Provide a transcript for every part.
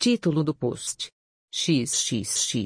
Título do post. XXXXX.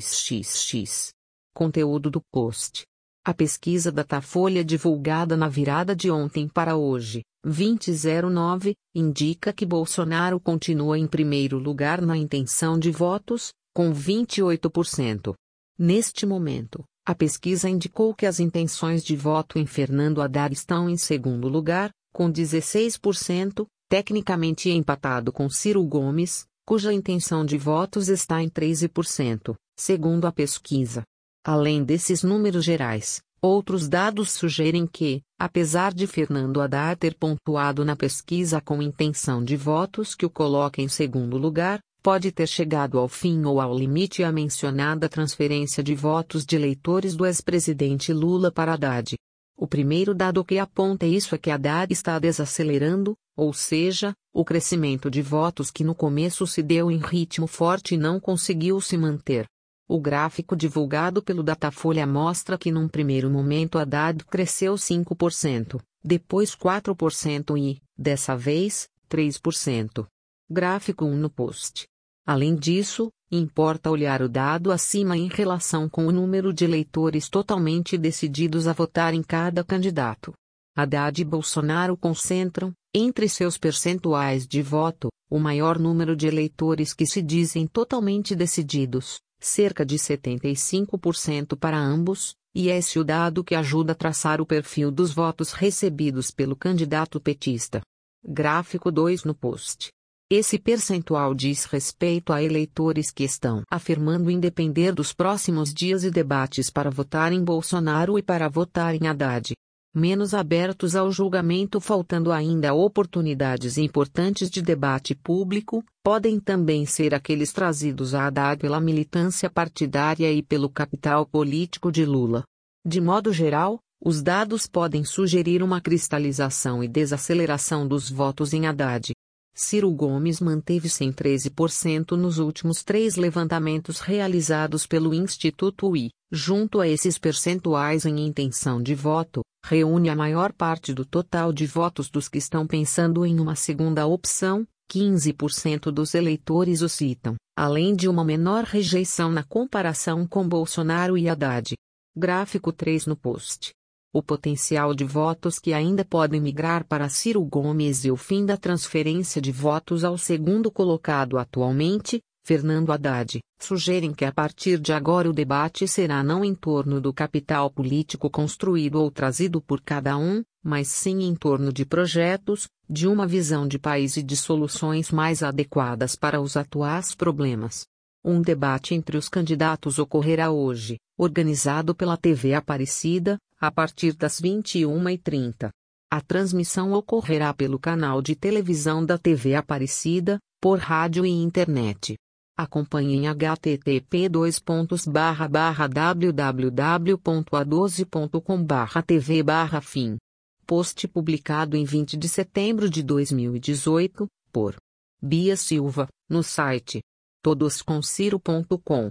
Conteúdo do post. A pesquisa Datafolha divulgada na virada de ontem para hoje, 2009, indica que Bolsonaro continua em primeiro lugar na intenção de votos, com 28%. Neste momento, a pesquisa indicou que as intenções de voto em Fernando Haddad estão em segundo lugar, com 16%, tecnicamente empatado com Ciro Gomes, cuja intenção de votos está em 13%, segundo a pesquisa. Além desses números gerais, outros dados sugerem que, apesar de Fernando Haddad ter pontuado na pesquisa com intenção de votos que o coloca em segundo lugar, pode ter chegado ao fim ou ao limite a mencionada transferência de votos de eleitores do ex-presidente Lula para Haddad. O primeiro dado que aponta isso é que Haddad está desacelerando, ou seja, o crescimento de votos que no começo se deu em ritmo forte não conseguiu se manter. O gráfico divulgado pelo Datafolha mostra que num primeiro momento Haddad cresceu 5%, depois 4% e, dessa vez, 3%. Gráfico 1 no post. Além disso, importa olhar o dado acima em relação com o número de eleitores totalmente decididos a votar em cada candidato. Haddad e Bolsonaro concentram, entre seus percentuais de voto, o maior número de eleitores que se dizem totalmente decididos, cerca de 75% para ambos, e esse o dado que ajuda a traçar o perfil dos votos recebidos pelo candidato petista. Gráfico 2 no post. Esse percentual diz respeito a eleitores que estão afirmando independer dos próximos dias e debates para votar em Bolsonaro e para votar em Haddad menos abertos ao julgamento, faltando ainda oportunidades importantes de debate público, podem também ser aqueles trazidos a Haddad pela militância partidária e pelo capital político de Lula. De modo geral, os dados podem sugerir uma cristalização e desaceleração dos votos em Haddad. Ciro Gomes manteve-se em 13% nos últimos três levantamentos realizados pelo Instituto I, junto a esses percentuais em intenção de voto, reúne a maior parte do total de votos dos que estão pensando em uma segunda opção, 15% dos eleitores o citam, além de uma menor rejeição na comparação com Bolsonaro e Haddad. Gráfico 3 no post o potencial de votos que ainda podem migrar para Ciro Gomes e o fim da transferência de votos ao segundo colocado atualmente, Fernando Haddad, sugerem que a partir de agora o debate será não em torno do capital político construído ou trazido por cada um, mas sim em torno de projetos, de uma visão de país e de soluções mais adequadas para os atuais problemas. Um debate entre os candidatos ocorrerá hoje, organizado pela TV Aparecida, a partir das 21h30. A transmissão ocorrerá pelo canal de televisão da TV Aparecida, por rádio e internet. Acompanhe em http www.a12.com tv fim. Post publicado em 20 de setembro de 2018, por Bia Silva, no site todosconsiro.com.